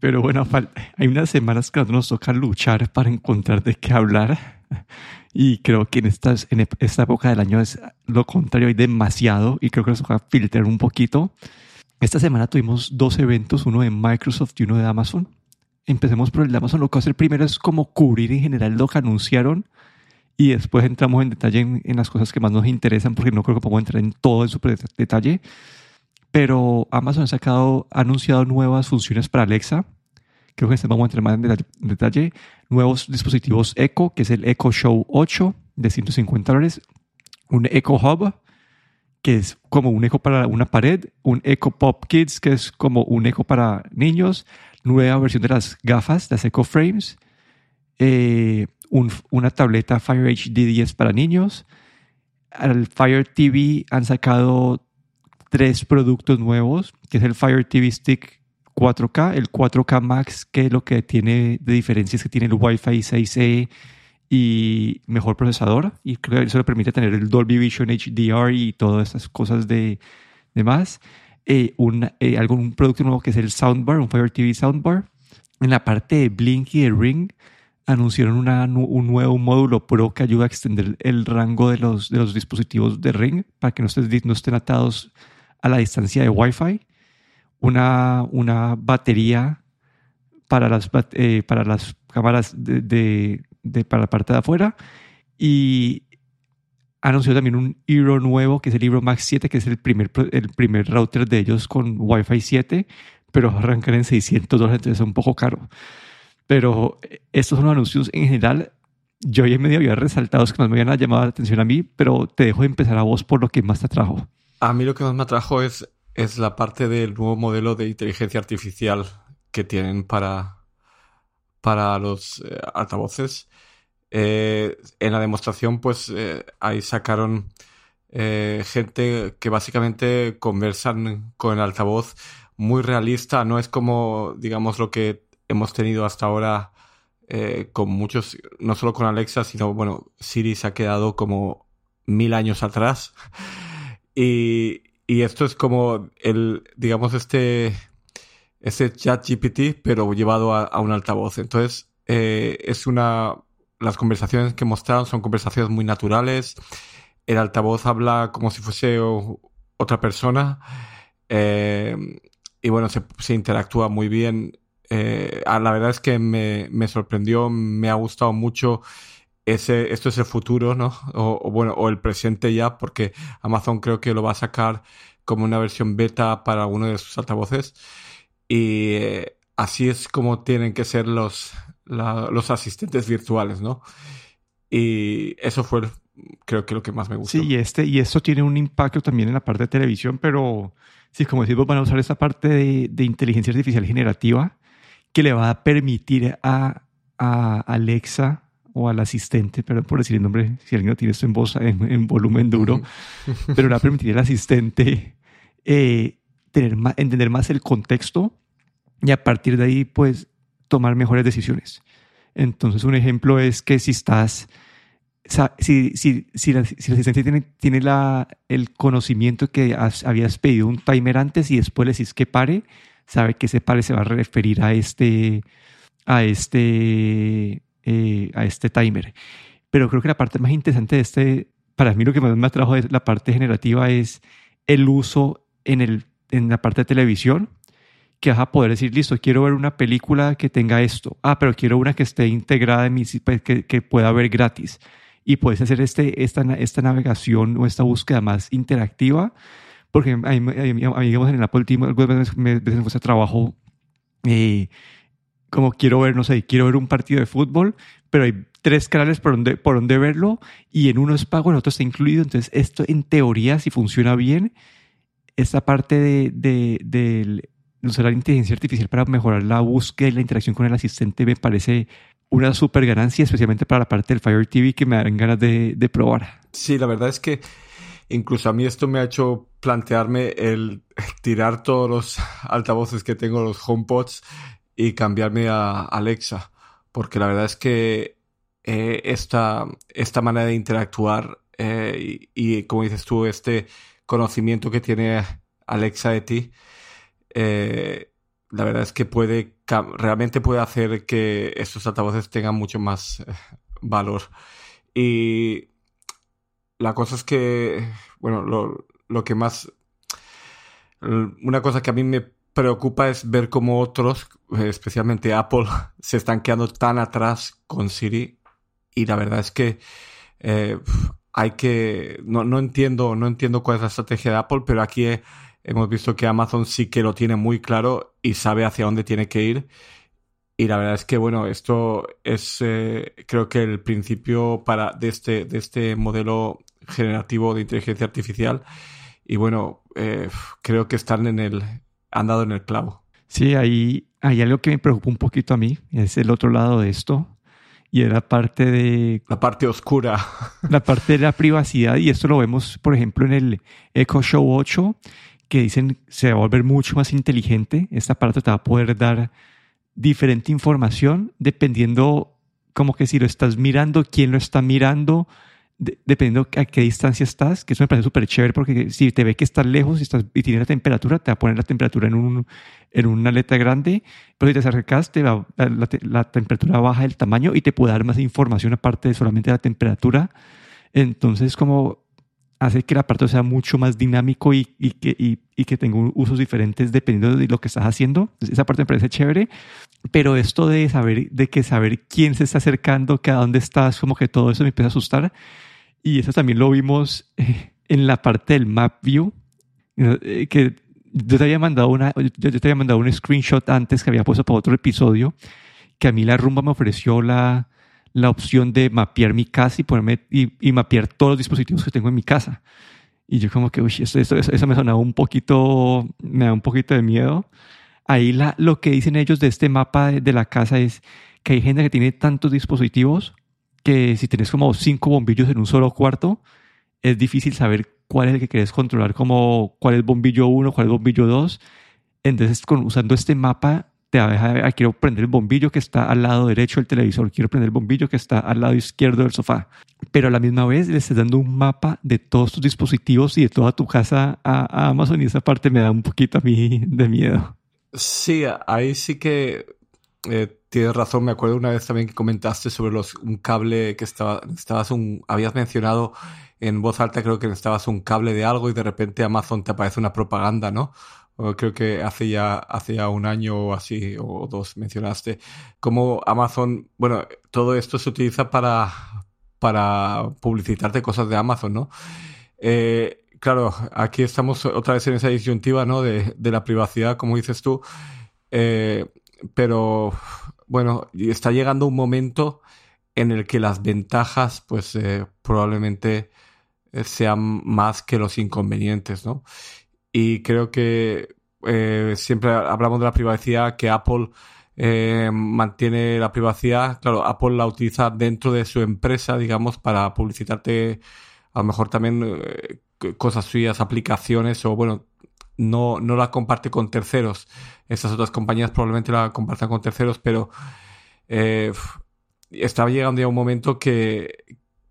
Pero bueno, hay unas semanas que nos toca luchar para encontrar de qué hablar. Y creo que en, estas, en esta época del año es lo contrario, hay demasiado y creo que nos toca filtrar un poquito. Esta semana tuvimos dos eventos, uno de Microsoft y uno de Amazon. Empecemos por el de Amazon. Lo que voy a hacer primero es como cubrir en general lo que anunciaron y después entramos en detalle en, las cosas que más nos interesan porque no creo que podamos entrar en todo en super detalle. Pero Amazon ha sacado, anunciado nuevas funciones para Alexa. Creo que este vamos a entrar más en detalle, Nuevos dispositivos Echo, que es el Echo Show 8 de 150 dólares. Un Echo Hub, que es como un eco para una pared, un Echo Pop Kids, que es como un eco para niños, nueva versión de las gafas, las Echo Frames, eh, una tableta Fire HD 10 para niños. Al Fire TV han sacado tres productos nuevos, que es el Fire TV Stick 4K, el 4K Max, que lo que tiene de diferencia es que tiene el Wi-Fi 6E y mejor procesador, y creo que eso le permite tener el Dolby Vision HDR y todas esas cosas de, de más. Eh, un, eh, algún producto nuevo que es el Soundbar, un Fire TV Soundbar. En la parte de Blink y de Ring anunciaron un nuevo módulo Pro que ayuda a extender el rango de los, de los dispositivos de Ring para que no estén atados a la distancia de Wi-Fi. Una, una batería para las, eh, para las cámaras de, de, para la parte de afuera. Y anunció también un Hero nuevo, que es el Hero Max 7, que es el primer, el primer router de ellos con Wi-Fi 7, pero arrancan en 600 dólares, entonces es un poco caro. Pero eh, estos son los anuncios en general. Yo ya medio había resaltado que más me habían llamado la atención a mí, pero te dejo de empezar a vos por lo que más te atrajo. A mí lo que más me atrajo es, es la parte del nuevo modelo de inteligencia artificial que tienen para, para los eh, altavoces. Eh, en la demostración, pues ahí sacaron gente que básicamente conversan con el altavoz muy realista. No es como, digamos, lo que hemos tenido hasta ahora eh, con muchos, no solo con Alexa, sino, bueno, Siri se ha quedado como mil años atrás. Y, esto es como el, digamos, este, este chat GPT, pero llevado a, un altavoz. Entonces, eh, es una, las conversaciones que mostraron son conversaciones muy naturales. El altavoz habla como si fuese otra persona. Eh, y bueno, se, se interactúa muy bien eh, la verdad es que me, me, sorprendió, me ha gustado mucho. Ese, esto es el futuro, ¿no? O, bueno, o el presente ya, porque Amazon creo que lo va a sacar como una versión beta para uno de sus altavoces. Y eh, así es como tienen que ser los, los asistentes virtuales, ¿no? Y eso fue, creo que lo que más me gustó. Sí, y, este, y esto tiene un impacto también en la parte de televisión, pero sí, como decimos, van a usar esta parte de, de inteligencia artificial generativa que le va a permitir a, Alexa o al asistente, perdón por decir el nombre, si alguien no tiene esto en voz, en, volumen duro, pero le va a permitir al asistente eh, tener entender más el contexto y a partir de ahí, pues, tomar mejores decisiones. Entonces, un ejemplo es que si estás, si, si, si, el asistente tiene, tiene la, el conocimiento que habías pedido un timer antes y después le decís que pare, sabe que ese pare se va a referir a este, a este, eh, a este timer. Pero creo que la parte más interesante de este, para mí lo que más me atrajo de la parte generativa es el uso en, el, en la parte de televisión, que vas a poder decir, listo, quiero ver una película que tenga esto. Ah, pero quiero una que esté integrada en mi pues, que, que pueda ver gratis. Y puedes hacer este, esta, esta navegación o esta búsqueda más interactiva porque a mí, digamos, en el Apple Team algunas veces me cuesta trabajo eh, como quiero ver, no sé, quiero ver un partido de fútbol, pero hay tres canales por donde, por donde verlo y en uno es pago, en otro está incluido. Entonces, esto en teoría, si funciona bien, esta parte de, de, de usar la inteligencia artificial para mejorar la búsqueda y la interacción con el asistente me parece una super ganancia, especialmente para la parte del Fire TV que me dan ganas de, de probar. Sí, la verdad es que Incluso a mí esto me ha hecho plantearme el tirar todos los altavoces que tengo, los HomePods, y cambiarme a Alexa. Porque la verdad es que eh, esta, esta manera de interactuar eh, y, como dices tú, este conocimiento que tiene Alexa de ti, eh, la verdad es que puede realmente puede hacer que estos altavoces tengan mucho más valor. Y la cosa es que, bueno, lo, lo que más... Una cosa que a mí me preocupa es ver cómo otros, especialmente Apple, se están quedando tan atrás con Siri. Y la verdad es que eh, hay que. No, no, entiendo, no entiendo cuál es la estrategia de Apple, pero aquí hemos visto que Amazon sí que lo tiene muy claro y sabe hacia dónde tiene que ir. Y la verdad es que, bueno, esto es eh, creo que el principio para, de, este, de este modelo generativo de inteligencia artificial. Y bueno, eh, creo que están en el, han dado en el clavo. Sí, ahí hay algo que me preocupa un poquito a mí, es el otro lado de esto, y era parte de... La parte oscura. La parte de la privacidad, y esto lo vemos, por ejemplo, en el Echo Show 8, que dicen se va a volver mucho más inteligente, este aparato te va a poder dar diferente información dependiendo como que si lo estás mirando, quién lo está mirando, dependiendo a qué distancia estás, que eso me parece súper chévere porque si te ve que estás lejos y, estás, y tienes la temperatura, te va a poner la temperatura en, un, en una letra grande, pero si te acercas, te va, la, temperatura baja el tamaño y te puede dar más información aparte de solamente la temperatura. Entonces, como hace que el aparato sea mucho más dinámico y, y que, y, y, que tenga usos diferentes dependiendo de lo que estás haciendo. Esa parte me parece chévere, pero esto de saber, de que saber quién se está acercando, que a dónde estás, como que todo eso me empieza a asustar y eso también lo vimos eh, en la parte del Map View, eh, que yo te había mandado una, yo te había mandado un screenshot antes que había puesto para otro episodio, que a mí la rumba me ofreció la, la opción de mapear mi casa y ponerme y, mapear todos los dispositivos que tengo en mi casa. Y yo como que, uy, eso, eso, eso, me sonaba un poquito, me da un poquito de miedo. Ahí la, lo que dicen ellos de este mapa de, de la casa es que hay gente que tiene tantos dispositivos que si tienes como cinco bombillos en un solo cuarto, es difícil saber cuál es el que quieres controlar, como cuál es bombillo 1, cuál es bombillo 2. Entonces, con, usando este mapa, te va a dejar, ah, quiero prender el bombillo que está al lado derecho del televisor, quiero prender el bombillo que está al lado izquierdo del sofá. Pero a la misma vez le estás dando un mapa de todos tus dispositivos y de toda tu casa a, Amazon y esa parte me da un poquito a mí de miedo. Sí, ahí sí que eh, tienes razón, me acuerdo una vez también que comentaste sobre los, un cable que estaba, estabas un, habías mencionado en voz alta, creo que necesitabas un cable de algo y de repente Amazon te aparece una propaganda, ¿no? creo que hace ya, hace un año o así, o dos mencionaste, como Amazon, bueno, todo esto se utiliza para, para publicitarte cosas de Amazon, ¿no? Eh, claro, aquí estamos otra vez en esa disyuntiva, ¿no? De, de la privacidad, como dices tú. Eh, pero bueno, está llegando un momento en el que las ventajas, pues eh, probablemente eh, sean más que los inconvenientes, ¿no? Y creo que eh, siempre hablamos de la privacidad, que Apple mantiene la privacidad. Claro, Apple la utiliza dentro de su empresa, digamos, para publicitarte a lo mejor también cosas suyas, aplicaciones o bueno, no, no la comparte con terceros. Estas otras compañías probablemente la compartan con terceros, pero eh, estaba llegando ya un momento que,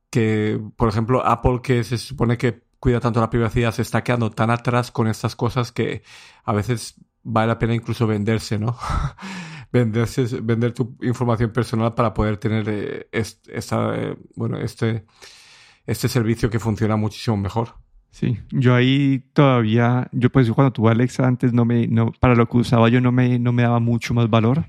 que, por ejemplo, Apple, que se supone que cuida tanto la privacidad, se está quedando tan atrás con estas cosas que a veces vale la pena incluso venderse, ¿no? Venderse, vender tu información personal para poder tener eh, esta, eh, bueno, este, este servicio que funciona muchísimo mejor. Sí, yo ahí todavía, yo pues cuando tuve Alexa antes no me, no, para lo que usaba yo no me, no me daba mucho más valor.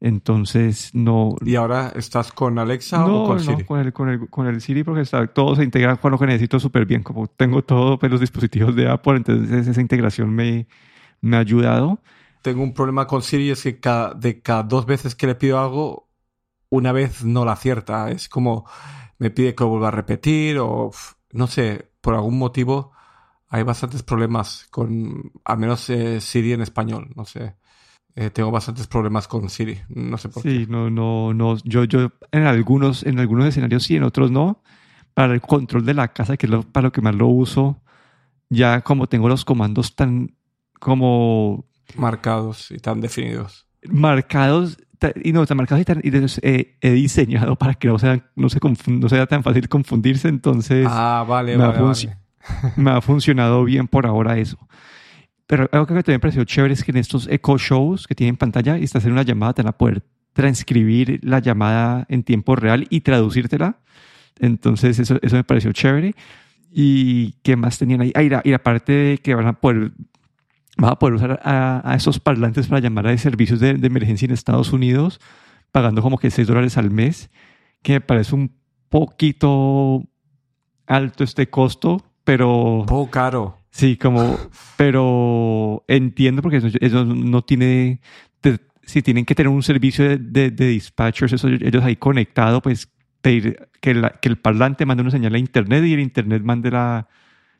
Entonces no. ¿Y ahora estás con Alexa o con Siri? No, con el, con el, con el Siri porque está, todo se integra con lo que necesito súper bien. Como tengo todos pues, los dispositivos de Apple, entonces esa integración me, me ha ayudado. Tengo un problema con Siri, es que cada, de cada dos veces que le pido algo, una vez no la acierta. Es como me pide que lo vuelva a repetir o no sé, por algún motivo hay bastantes problemas con, al menos eh, Siri en español, no sé. Eh, tengo bastantes problemas con Siri, no sé por qué. Sí, no, no, no, yo, yo en algunos, en algunos escenarios sí, en otros no. Para el control de la casa, que es para lo que más lo uso, ya como tengo los comandos tan como marcados y tan definidos. Marcados y no, tan marcados y, tan, y eh, he diseñado para que no sea, no, se no sea tan fácil confundirse, entonces ah, vale, me, ha me ha funcionado bien por ahora eso. pero algo que también me pareció chévere es que en estos echo shows que tienen pantalla y estás haciendo una llamada, te van a poder transcribir la llamada en tiempo real y traducírtela. Entonces, eso, eso me pareció chévere. ¿Y qué más tenían ahí? Ah, y, la, y parte de que van a poder, van a poder usar a, esos parlantes para llamar a servicios de, de, emergencia en Estados Unidos, pagando como que 6 dólares al mes, que me parece un poquito alto este costo, pero... Poco caro. Sí, como, pero entiendo porque eso, no tiene, si tienen que tener un servicio de, de, dispatchers, eso, ellos ahí conectado, pues pedir que, que, el parlante mande una señal a internet y el internet mande la,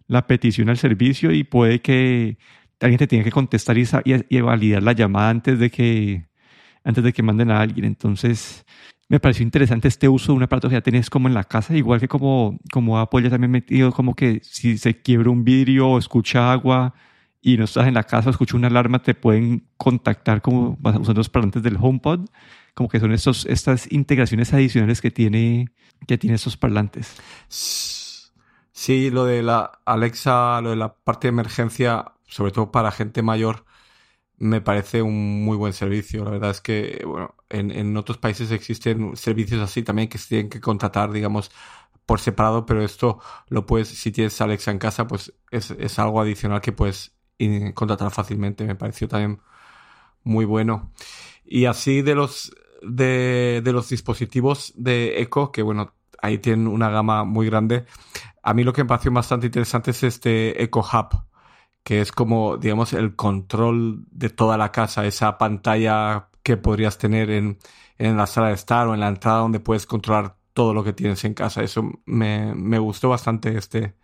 la petición al servicio y puede que alguien te tenga que contestar y, y, validar la llamada antes de que antes de que manden a alguien. Entonces, me pareció interesante este uso de un aparato que ya tienes como en la casa, igual que como, como Apple ya también metido como que si se quiebra un vidrio o escucha agua y no estás en la casa o escucha una alarma, te pueden contactar como usando los parlantes del HomePod, como que son estos, estas integraciones adicionales que tiene, que tiene estos parlantes. Sí, lo de la Alexa, lo de la parte de emergencia, sobre todo para gente mayor, me parece un muy buen servicio. La verdad es que, bueno, en, en otros países existen servicios así también que se tienen que contratar, digamos, por separado, pero esto lo puedes, si tienes Alexa en casa, pues es, es algo adicional que puedes contratar fácilmente. Me pareció también muy bueno. Y así de los, de, de los dispositivos de Echo, que bueno, ahí tienen una gama muy grande. A mí lo que me pareció bastante interesante es este Echo Hub, que es como, digamos, el control de toda la casa, esa pantalla que podrías tener en, en la sala de estar o en la entrada donde puedes controlar todo lo que tienes en casa. Eso me, me gustó bastante este,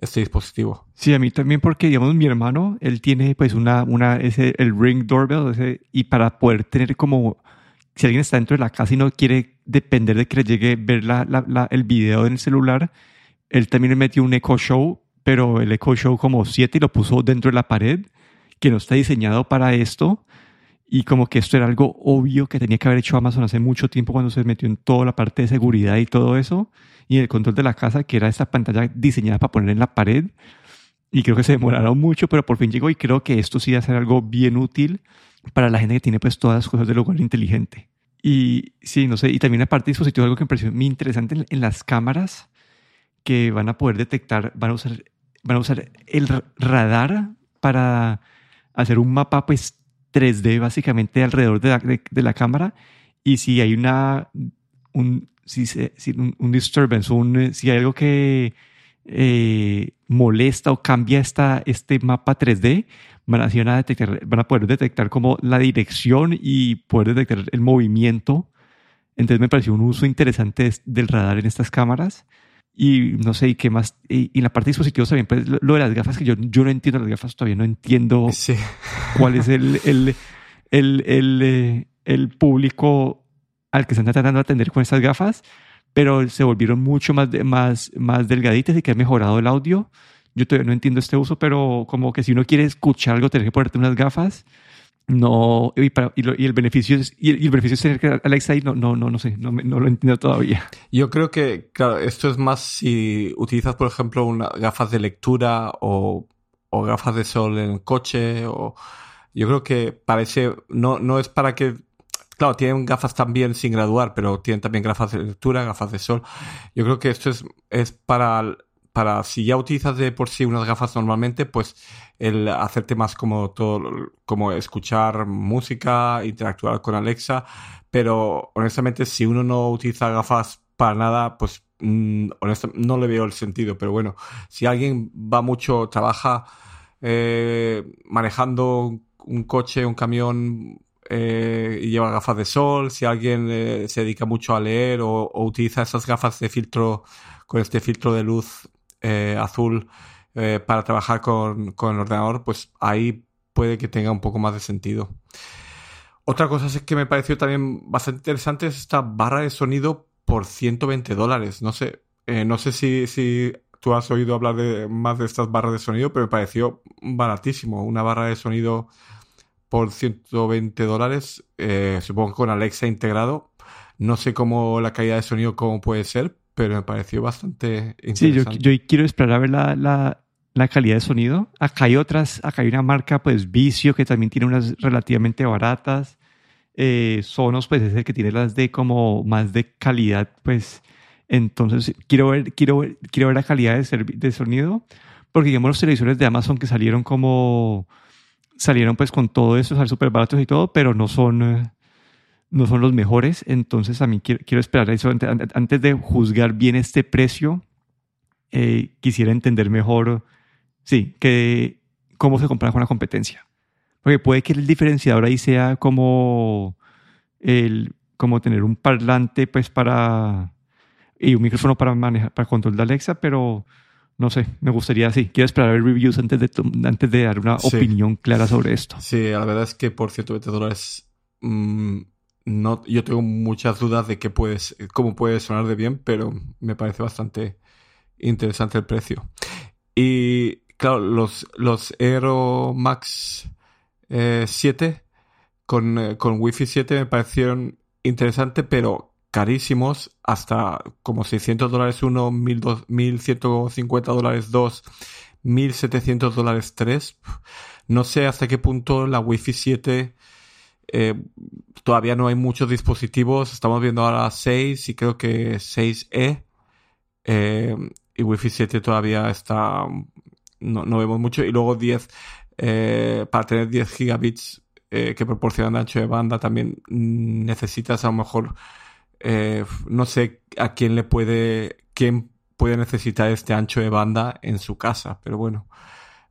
este dispositivo. Sí, a mí también porque, digamos, mi hermano, él tiene pues una, una ese, el Ring Doorbell, y para poder tener como, si alguien está dentro de la casa y no quiere depender de que le llegue ver la, la, el video en el celular, él también le metió un Echo Show pero el Echo Show como 7 y lo puso dentro de la pared, que no está diseñado para esto. Y como que esto era algo obvio que tenía que haber hecho Amazon hace mucho tiempo cuando se metió en toda la parte de seguridad y todo eso. Y el control de la casa, que era esta pantalla diseñada para poner en la pared. Y creo que se demoraron mucho, pero por fin llegó y creo que esto sí va a ser algo bien útil para la gente que tiene pues todas las cosas del hogar inteligente. Y sí, no sé, y también aparte de dispositivos, algo que me pareció muy interesante en, en las cámaras que van a poder detectar, van a usar van a usar el radar para hacer un mapa pues 3D básicamente alrededor de la, de, la cámara. Y si hay una un, si, si un, disturbance un, si hay algo que eh, molesta o cambia esta, este mapa 3D van a, van a, detectar, van a poder detectar como la dirección y poder detectar el movimiento. Entonces me pareció un uso interesante del radar en estas cámaras y no sé, y qué más. Y, en la parte de dispositivos también, pues lo, de las gafas, que yo, yo no entiendo las gafas, todavía no entiendo cuál es el, el, el, el, eh, el, público al que están tratando de atender con estas gafas, pero se volvieron mucho más, más, más delgaditas y que ha mejorado el audio. Yo todavía no entiendo este uso, pero como que si uno quiere escuchar algo, tiene que ponerte unas gafas no y, y, el beneficio es, y el, beneficio es tener que Alexa ahí no no no no sé no, no, lo entiendo todavía. Yo creo que claro esto es más si utilizas por ejemplo una, gafas de lectura o, o gafas de sol en el coche o yo creo que parece no no es para que claro tienen gafas también sin graduar pero tienen también gafas de lectura gafas de sol. Yo creo que esto es es para para si ya utilizas de por sí unas gafas normalmente, pues el hacerte más como todo, como escuchar música, interactuar con Alexa, pero honestamente si uno no utiliza gafas para nada, pues mm, honestamente no le veo el sentido, pero bueno, si alguien va mucho, trabaja eh, manejando un coche, un camión, eh, y lleva gafas de sol, si alguien eh, se dedica mucho a leer o, utiliza esas gafas de filtro con este filtro de luz eh, azul eh, para trabajar con, con, el ordenador, pues ahí puede que tenga un poco más de sentido. Otra cosa es que me pareció también bastante interesante es esta barra de sonido por 120 dólares. No sé, eh, no sé si, si tú has oído hablar de más de estas barras de sonido, pero me pareció baratísimo. Una barra de sonido por 120 dólares, supongo con Alexa integrado. No sé cómo la calidad de sonido cómo puede ser, pero me pareció bastante interesante. Sí, yo, yo quiero esperar a ver la, la, la calidad de sonido. Acá hay otras, acá hay una marca, pues Vicio, que también tiene unas relativamente baratas. Eh, Sonos, pues es el que tiene las de como más de calidad, pues. Entonces, quiero ver, quiero ver, quiero ver la calidad de, de sonido, porque digamos los televisores de Amazon que salieron como, salieron pues con todo eso, salen súper baratos y todo, pero no son, no son los mejores. Entonces, a mí quiero, quiero esperar eso antes de juzgar bien este precio. Eh, quisiera entender mejor Sí, que cómo se compara con la competencia. Porque puede que el diferenciador ahí sea como, el, como tener un parlante pues para y un micrófono para manejar para control de Alexa, pero no sé, me gustaría, sí, quiero esperar a ver reviews antes de, antes de dar una opinión clara sobre esto. Sí, la verdad es que por 120 dólares mm, no, yo tengo muchas dudas de qué puedes, cómo puede sonar de bien, pero me parece bastante interesante el precio. Y claro, los, los Aero Max 7 eh, con, eh, con Wi-Fi 7 me parecieron interesantes, pero carísimos, hasta como 600 dólares uno, 1150 dólares dos, 1700 dólares tres. No sé hasta qué punto la Wi-Fi 7 eh, todavía no hay muchos dispositivos. Estamos viendo ahora 6 y creo que 6E. y Wi-Fi 7 todavía está no, no vemos mucho. Y luego 10, eh, para tener 10 gigabits eh, que proporcionan ancho de banda, también necesitas a lo mejor, eh, no sé a quién le puede, quién puede necesitar este ancho de banda en su casa, pero bueno,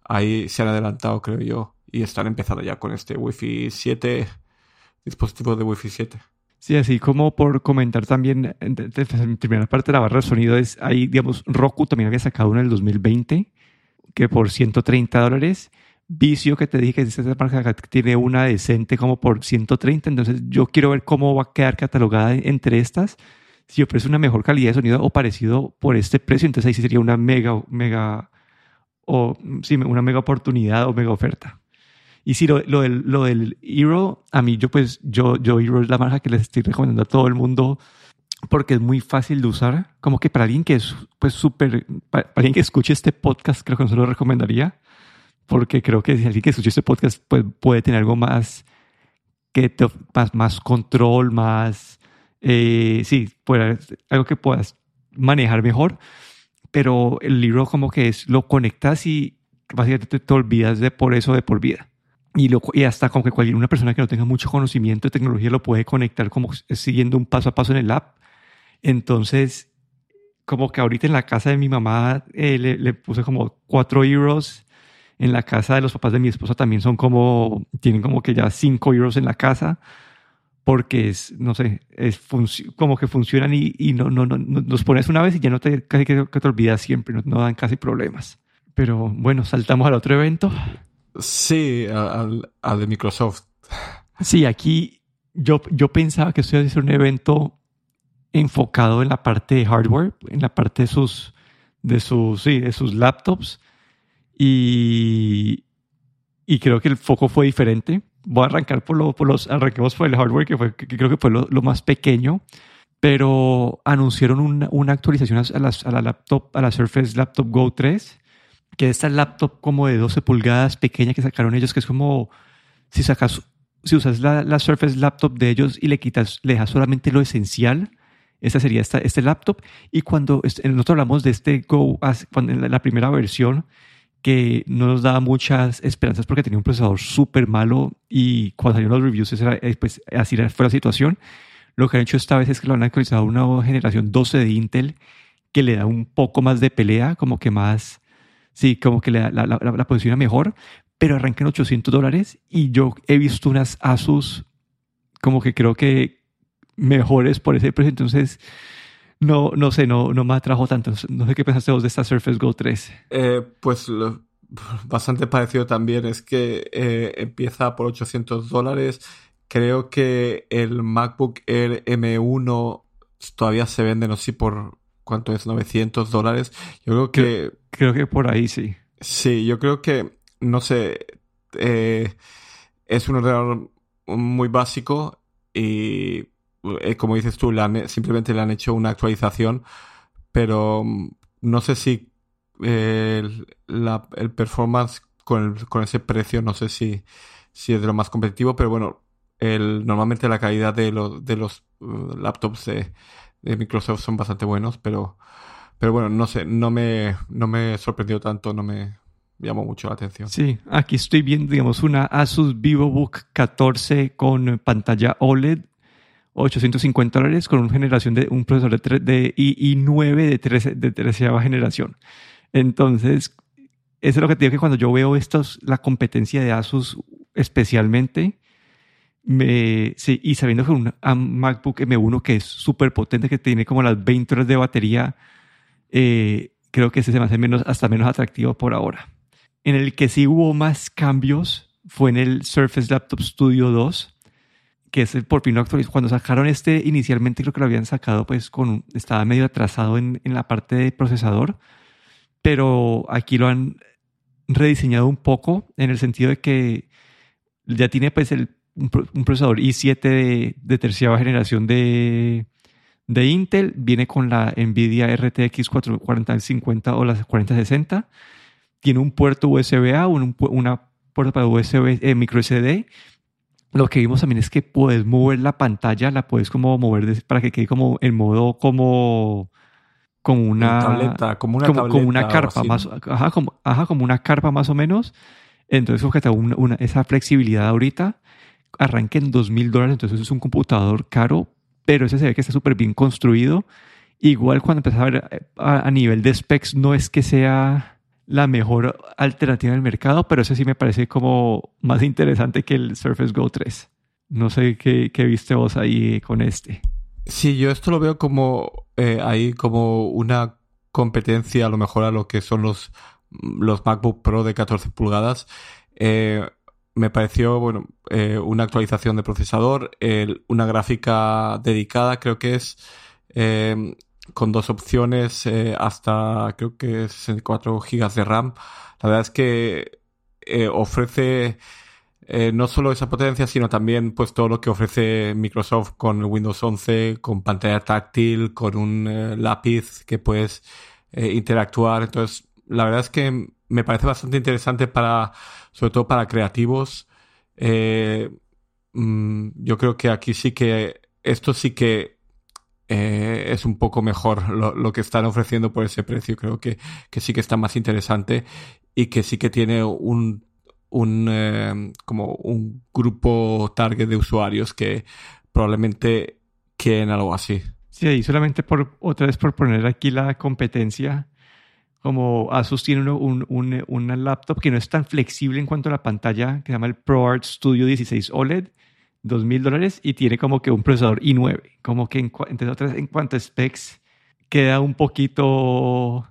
ahí se han adelantado, creo yo, y están empezando ya con este Wi-Fi 7, dispositivo de Wi-Fi 7. Sí, así como por comentar también, en primera parte de la barra de sonido es, ahí, digamos, Roku también había sacado uno en el 2020 que por 130 dólares. Vicio, que te dije que esta marca tiene una decente como por 130. Entonces, yo quiero ver cómo va a quedar catalogada entre estas. Si ofrece una mejor calidad de sonido o parecido por este precio, entonces ahí sí sería una mega, mega, o sí, una mega oportunidad o mega oferta. Y si lo, lo, del, lo del Hero, a mí yo pues, yo, yo Hero es la marca que les estoy recomendando a todo el mundo porque es muy fácil de usar. Como que para alguien que es pues súper, para, alguien que escuche este podcast, creo que no se lo recomendaría, porque creo que si alguien que escuche este podcast pues, puede tener algo más, que más, más control, más, eh, sí, algo que puedas manejar mejor. Pero el libro como que es, lo conectas y básicamente te, olvidas de por eso de por vida. Y, lo, y hasta como que cualquier una persona que no tenga mucho conocimiento de tecnología lo puede conectar como siguiendo un paso a paso en el app entonces, como que ahorita en la casa de mi mamá eh, le, puse como cuatro euros. En la casa de los papás de mi esposa también son como, tienen como que ya cinco euros en la casa porque es, no sé, es como que funcionan y, y no, no, no, los pones una vez y ya no te, casi que, te olvidas siempre, no, dan casi problemas. Pero bueno, saltamos al otro evento. Sí, al, al de Microsoft. Sí, aquí yo, yo pensaba que esto iba a ser un evento enfocado en la parte de hardware, en la parte de sus, de sus, sí, de sus laptops. Y, y creo que el foco fue diferente. Voy a arrancar por, lo, por los, arranquemos por el hardware, que, fue, que creo que fue lo, lo, más pequeño, pero anunciaron una, una actualización a la, a la, laptop, a la Surface Laptop Go 3, que es esta laptop como de 12 pulgadas pequeña que sacaron ellos, que es como si sacas, si usas la, la Surface Laptop de ellos y le quitas, le dejas solamente lo esencial, esta sería esta, este laptop. Y cuando nosotros hablamos de este Go, en la primera versión, que no nos daba muchas esperanzas porque tenía un procesador súper malo y cuando salieron los reviews, eh, pues, así fue la situación. Lo que han hecho esta vez es que lo han actualizado a una generación 12 de Intel que le da un poco más de pelea, como que más, sí, como que la, la, la posiciona mejor, pero arranca en 800 dólares y yo he visto unas Asus como que creo que, mejores por ese precio. Entonces, no, no sé, no, no me atrajo tanto. No sé qué pensaste vos de esta Surface Go 3. Eh, pues bastante parecido también. Es que eh, empieza por 800 dólares. Creo que el MacBook Air M1 todavía se vende, no sé por cuánto es, 900 dólares. Yo creo que... Creo, que por ahí sí. Sí, yo creo que, no sé, eh, es un ordenador muy básico y eh, como dices tú, simplemente le han hecho una actualización, pero mm, no sé si el, la, el performance con, el, con ese precio no sé si, si es de lo más competitivo, pero bueno, el, normalmente la calidad de, de los uh, laptops de, de, Microsoft son bastante buenos, pero, pero bueno, no sé, no me, no me sorprendió tanto, no me llamó mucho la atención. Sí, aquí estoy viendo, digamos, una Asus VivoBook 14 con pantalla OLED 850 dólares con una generación de un procesador de, de i9 de, 13, de 13 generación. Entonces, eso es lo que te digo que cuando yo veo estos, la competencia de Asus especialmente, y sabiendo que un, MacBook M1 que es súper potente, que tiene como las 20 horas de batería, eh, creo que ese se me hace menos, hasta menos atractivo por ahora. En el que sí hubo más cambios fue en el Surface Laptop Studio 2, que es el por fin lo actualizó. Cuando sacaron este, inicialmente creo que lo habían sacado, pues con estaba medio atrasado en, en la parte de procesador, pero aquí lo han rediseñado un poco en el sentido de que ya tiene pues el, un, procesador i7 de, de tercera generación de, de, Intel, viene con la Nvidia RTX 4050 o la 4060, tiene un puerto USB-A, un, una puerta para USB eh, micro SD lo que vimos también es que puedes mover la pantalla, la puedes como mover para que quede como en modo como como una, tableta, como una, como, una carpa más, ajá como, ajá, como una carpa más o menos. Entonces, que una, una, esa flexibilidad ahorita arranca en dos mil dólares, entonces es un computador caro, pero ese se ve que está súper bien construido. Igual cuando empiezas a ver eh, a, a, nivel de specs, no es que sea la mejor alternativa del mercado, pero ese sí me parece como más interesante que el Surface Go 3. No sé qué, qué viste vos ahí con este. Sí, yo esto lo veo como eh, ahí como una competencia a lo mejor a lo que son los, los MacBook Pro de 14 pulgadas. Eh, me pareció, bueno, eh, una actualización de procesador, una gráfica dedicada, creo que es, eh, con dos opciones eh, hasta creo que 64 GB de RAM. La verdad es que ofrece no solo esa potencia, sino también pues todo lo que ofrece Microsoft con el Windows 11, con pantalla táctil, con un lápiz que puedes interactuar. Entonces, la verdad es que me parece bastante interesante para, sobre todo para creativos. Mm, yo creo que aquí sí que esto sí que eh, es un poco mejor lo, lo, que están ofreciendo por ese precio. Creo que, que, sí que está más interesante y que sí que tiene un, un eh, como un grupo target de usuarios que probablemente quieren algo así. Sí, y solamente por otra vez por poner aquí la competencia, como Asus tiene un, un, una laptop que no es tan flexible en cuanto a la pantalla, que se llama el ProArt Studio 16 OLED, dos mil dólares y tiene como que un procesador i9. Como que en, entre otras, en cuanto a specs, queda un poquito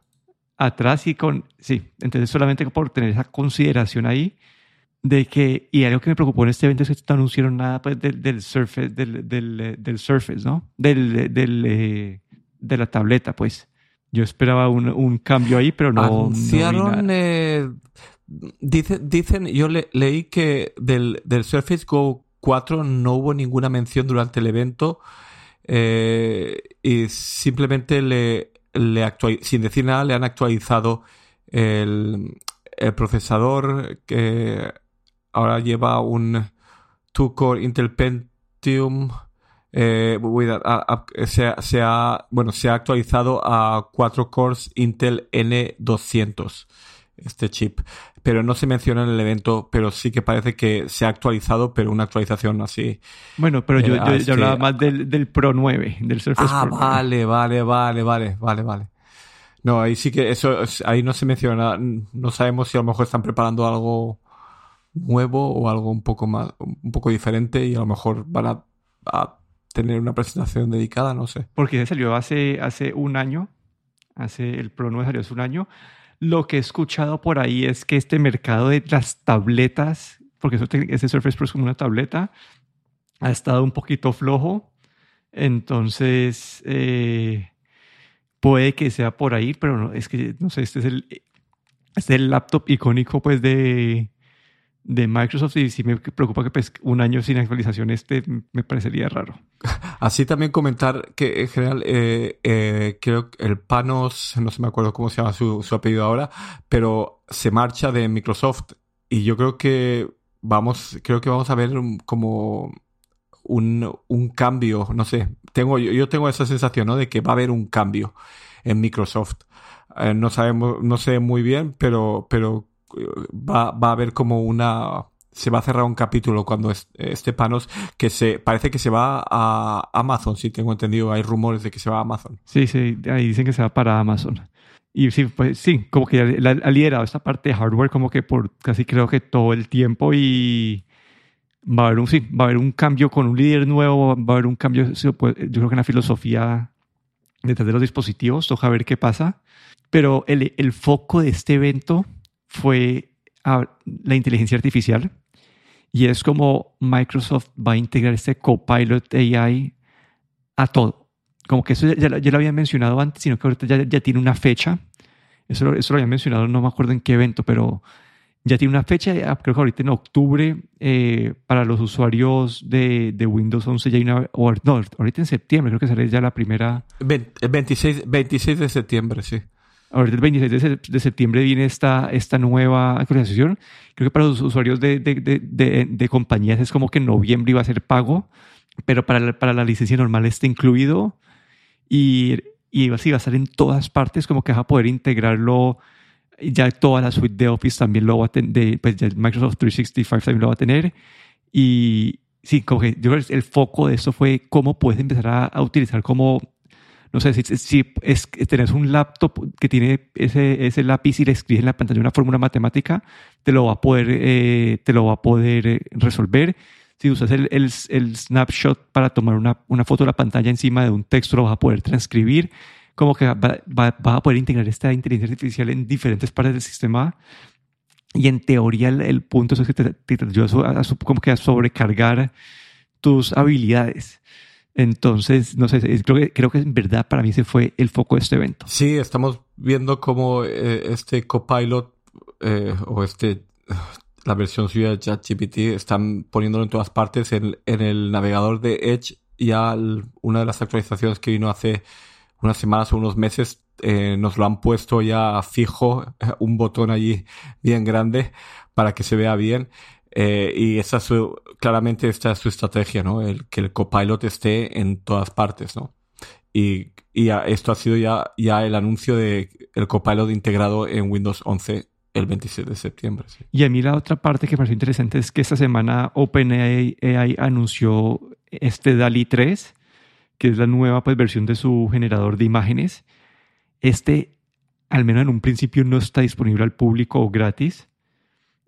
atrás y con, sí, entonces solamente por tener esa consideración ahí de que, y algo que me preocupó en este evento es que no anunciaron nada pues, del, del Surface, del, del, del, Surface, ¿no? Del, del, eh, de la tableta, pues. Yo esperaba un, un cambio ahí, pero no. Anunciaron, no eh, dice, dicen, yo le, leí que del, del Surface Go 4 no hubo ninguna mención durante el evento eh, y simplemente le, le sin decir nada le han actualizado el, el procesador que ahora lleva un 2-core Intel Pentium eh, se, se, ha, bueno, se ha actualizado a 4 cores Intel N200 este chip pero no se menciona en el evento, pero sí que parece que se ha actualizado, pero una actualización así. Bueno, pero yo, eh, yo, hablaba más del, del, Pro 9, del Surface ah, Pro vale, vale, vale, vale, vale, vale. No, ahí sí que eso, ahí no se menciona, no sabemos si a lo mejor están preparando algo nuevo o algo un poco más, un poco diferente y a lo mejor van a, a tener una presentación dedicada, no sé. Porque salió hace, hace un año, hace el Pro 9 salió hace un año, lo que he escuchado por ahí es que este mercado de las tabletas, porque ese Surface Pro es como una tableta, ha estado un poquito flojo. Entonces, eh, puede que sea por ahí, pero no, es que, no sé, este es el, este es el laptop icónico pues de, de Microsoft y sí me preocupa que pues, un año sin actualización este me parecería raro. Así también comentar que en general eh, eh, creo que el Panos, no sé me acuerdo cómo se llama su, su apellido ahora, pero se marcha de Microsoft y yo creo que vamos, creo que vamos a ver como un, un cambio, no sé, tengo, yo, tengo esa sensación, ¿no? De que va a haber un cambio en Microsoft. Eh, no sabemos, no sé muy bien, pero, pero va, va a haber como una se va a cerrar un capítulo cuando este Panos que se parece que se va a Amazon, si tengo entendido, hay rumores de que se va a Amazon. Sí, sí, ahí dicen que se va para Amazon. Y sí, pues sí, como que ha liderado esta parte de hardware como que por casi creo que todo el tiempo y va a haber un, sí, va a haber un cambio con un líder nuevo, va a haber un cambio, yo creo que en la filosofía detrás de los dispositivos, toca ver qué pasa. Pero el, el foco de este evento fue la inteligencia artificial y es como Microsoft va a integrar este Copilot AI a todo. Como que eso ya, lo había mencionado antes, sino que ahorita ya, ya tiene una fecha. Eso, eso lo había mencionado, no me acuerdo en qué evento, pero ya tiene una fecha, creo que ahorita en octubre, eh, para los usuarios de, de, Windows 11 ya hay una, o, no, ahorita en septiembre, creo que sale ya la primera. El 26, 26 de septiembre, sí. Ahorita el 26 de, septiembre viene esta, esta nueva actualización. Creo que para los usuarios de, de, compañías es como que en noviembre iba a ser pago, pero para la, para la licencia normal está incluido y, y así va a estar en todas partes, como que vas a poder integrarlo. Ya toda la suite de Office también lo va a tener, pues Microsoft 365 también lo va a tener. Y sí, como que yo creo que el foco de eso fue cómo puedes empezar a, a utilizar como no sé, si, si es, tenés un laptop que tiene ese, lápiz y le escribes en la pantalla una fórmula matemática, te lo va a poder, eh, te lo va a poder eh, resolver. Si usas el, snapshot para tomar una, foto de la pantalla encima de un texto, lo vas a poder transcribir. Como que va, va, a poder integrar esta inteligencia artificial en diferentes partes del sistema. Y en teoría el, punto es que te, te, ayuda a, como que a sobrecargar tus habilidades. Entonces, no sé, creo que, creo que en verdad para mí ese fue el foco de este evento. Sí, estamos viendo cómo eh, este Copilot eh, o este la versión suya de ChatGPT están poniéndolo en todas partes en, el navegador de Edge. Ya una de las actualizaciones que vino hace unas semanas o unos meses eh, nos lo han puesto ya fijo, un botón allí bien grande para que se vea bien. Eh, y esa su, claramente esta es su estrategia, ¿no? El, que el copilot esté en todas partes, ¿no? Y, y esto ha sido ya, ya el anuncio de el copilot integrado en Windows 11 el 27 de septiembre. Y a mí la otra parte que me pareció interesante es que esta semana OpenAI anunció este DALI 3, que es la nueva pues, versión de su generador de imágenes. Este, al menos en un principio, no está disponible al público gratis.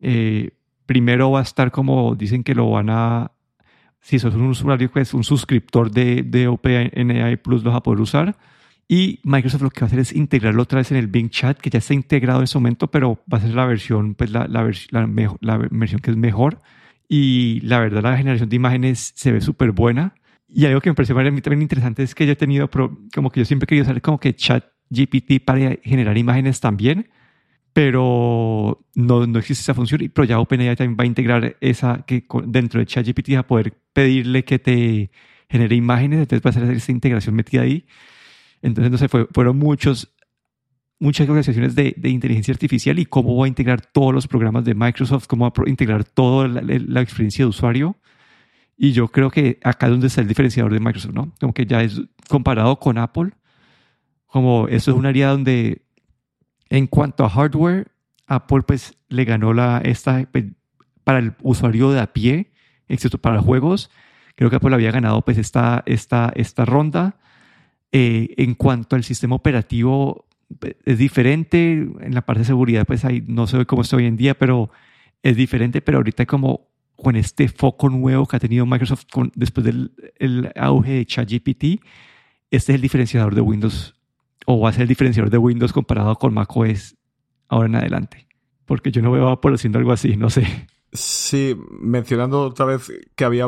Eh, primero va a estar como dicen que lo van a, si sos un usuario que es un suscriptor de, de OpenAI Plus, lo vas a poder usar. Y Microsoft lo que va a hacer es integrarlo otra vez en el Bing Chat, que ya está integrado en ese momento, pero va a ser la versión, pues la, la, la, versión que es mejor. Y la verdad, la generación de imágenes se ve súper buena. Y algo que me mí también interesante es que yo he tenido, como que yo siempre he querido saber como que Chat GPT para generar imágenes también pero no, no existe esa función, pero ya OpenAI también va a integrar esa que dentro de ChatGPT a poder pedirle que te genere imágenes, entonces va a hacer esa integración metida ahí. Entonces, no sé, fueron muchos, muchas organizaciones de, de, inteligencia artificial y cómo va a integrar todos los programas de Microsoft, cómo va a integrar toda la, la, experiencia de usuario. Y yo creo que acá es donde está el diferenciador de Microsoft, ¿no? Como que ya es comparado con Apple, como eso es un área donde en cuanto a hardware, Apple pues le ganó la esta pues, para el usuario de a pie, excepto para juegos. Creo que Apple había ganado pues esta, esta, esta ronda. Eh, en cuanto al sistema operativo, es diferente. En la parte de seguridad, pues ahí no sé cómo está hoy en día, pero es diferente. Pero ahorita como con este foco nuevo que ha tenido Microsoft después del el auge de ChatGPT, este es el diferenciador de Windows o va a ser el diferenciador de Windows comparado con macOS ahora en adelante. Porque yo no veo a Apple haciendo algo así, no sé. Sí, mencionando otra vez que había,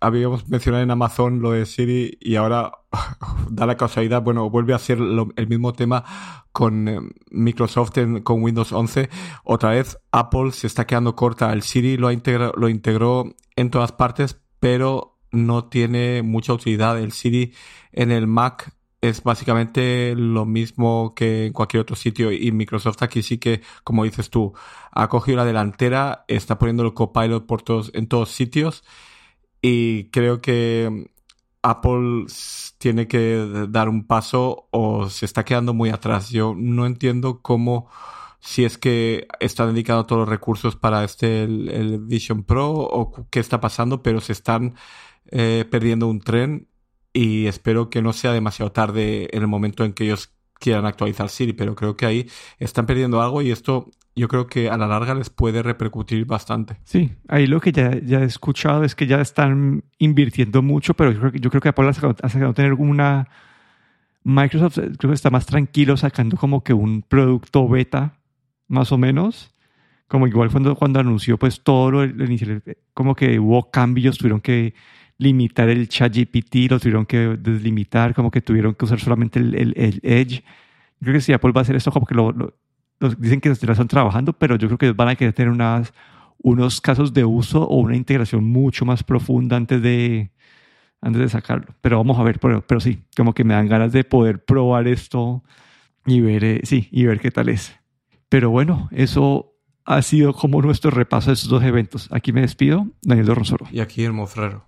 habíamos mencionado en Amazon lo de Siri y ahora da la casualidad, bueno, vuelve a ser el mismo tema con eh, Microsoft con Windows 11. Otra vez Apple se está quedando corta. El Siri lo, lo integró en todas partes, pero no tiene mucha utilidad. El Siri en el Mac es básicamente lo mismo que en cualquier otro sitio. Y Microsoft aquí sí que, como dices tú, ha cogido la delantera, está poniendo el copilot por todos, en todos sitios. Y creo que Apple tiene que dar un paso o se está quedando muy atrás. Yo no entiendo cómo, si es que está dedicando todos los recursos para este, el, Vision Pro o qué está pasando, pero se están eh, perdiendo un tren y espero que no sea demasiado tarde en el momento en que ellos quieran actualizar Siri, pero creo que ahí están perdiendo algo y esto yo creo que a la larga les puede repercutir bastante. Sí, ahí lo que ya, ya he escuchado es que ya están invirtiendo mucho, pero yo creo, yo creo que Apple ha sacado, tener una... Microsoft eh, creo que está más tranquilo sacando como que un producto beta, más o menos. Como igual cuando, cuando anunció pues todo lo inicial, como que hubo cambios, tuvieron que limitar el chat GPT, lo tuvieron que deslimitar, como que tuvieron que usar solamente el, el, Edge. Yo creo que si Apple va a hacer esto, como que lo, dicen que lo están trabajando, pero yo creo que van a querer tener unas, unos casos de uso o una integración mucho más profunda antes de, antes de sacarlo. Pero vamos a ver, pero, pero sí, como que me dan ganas de poder probar esto y ver, eh, sí, y ver qué tal es. Pero bueno, eso ha sido como nuestro repaso de estos dos eventos. Aquí me despido, Daniel Rosoro. Y aquí el Mofrero.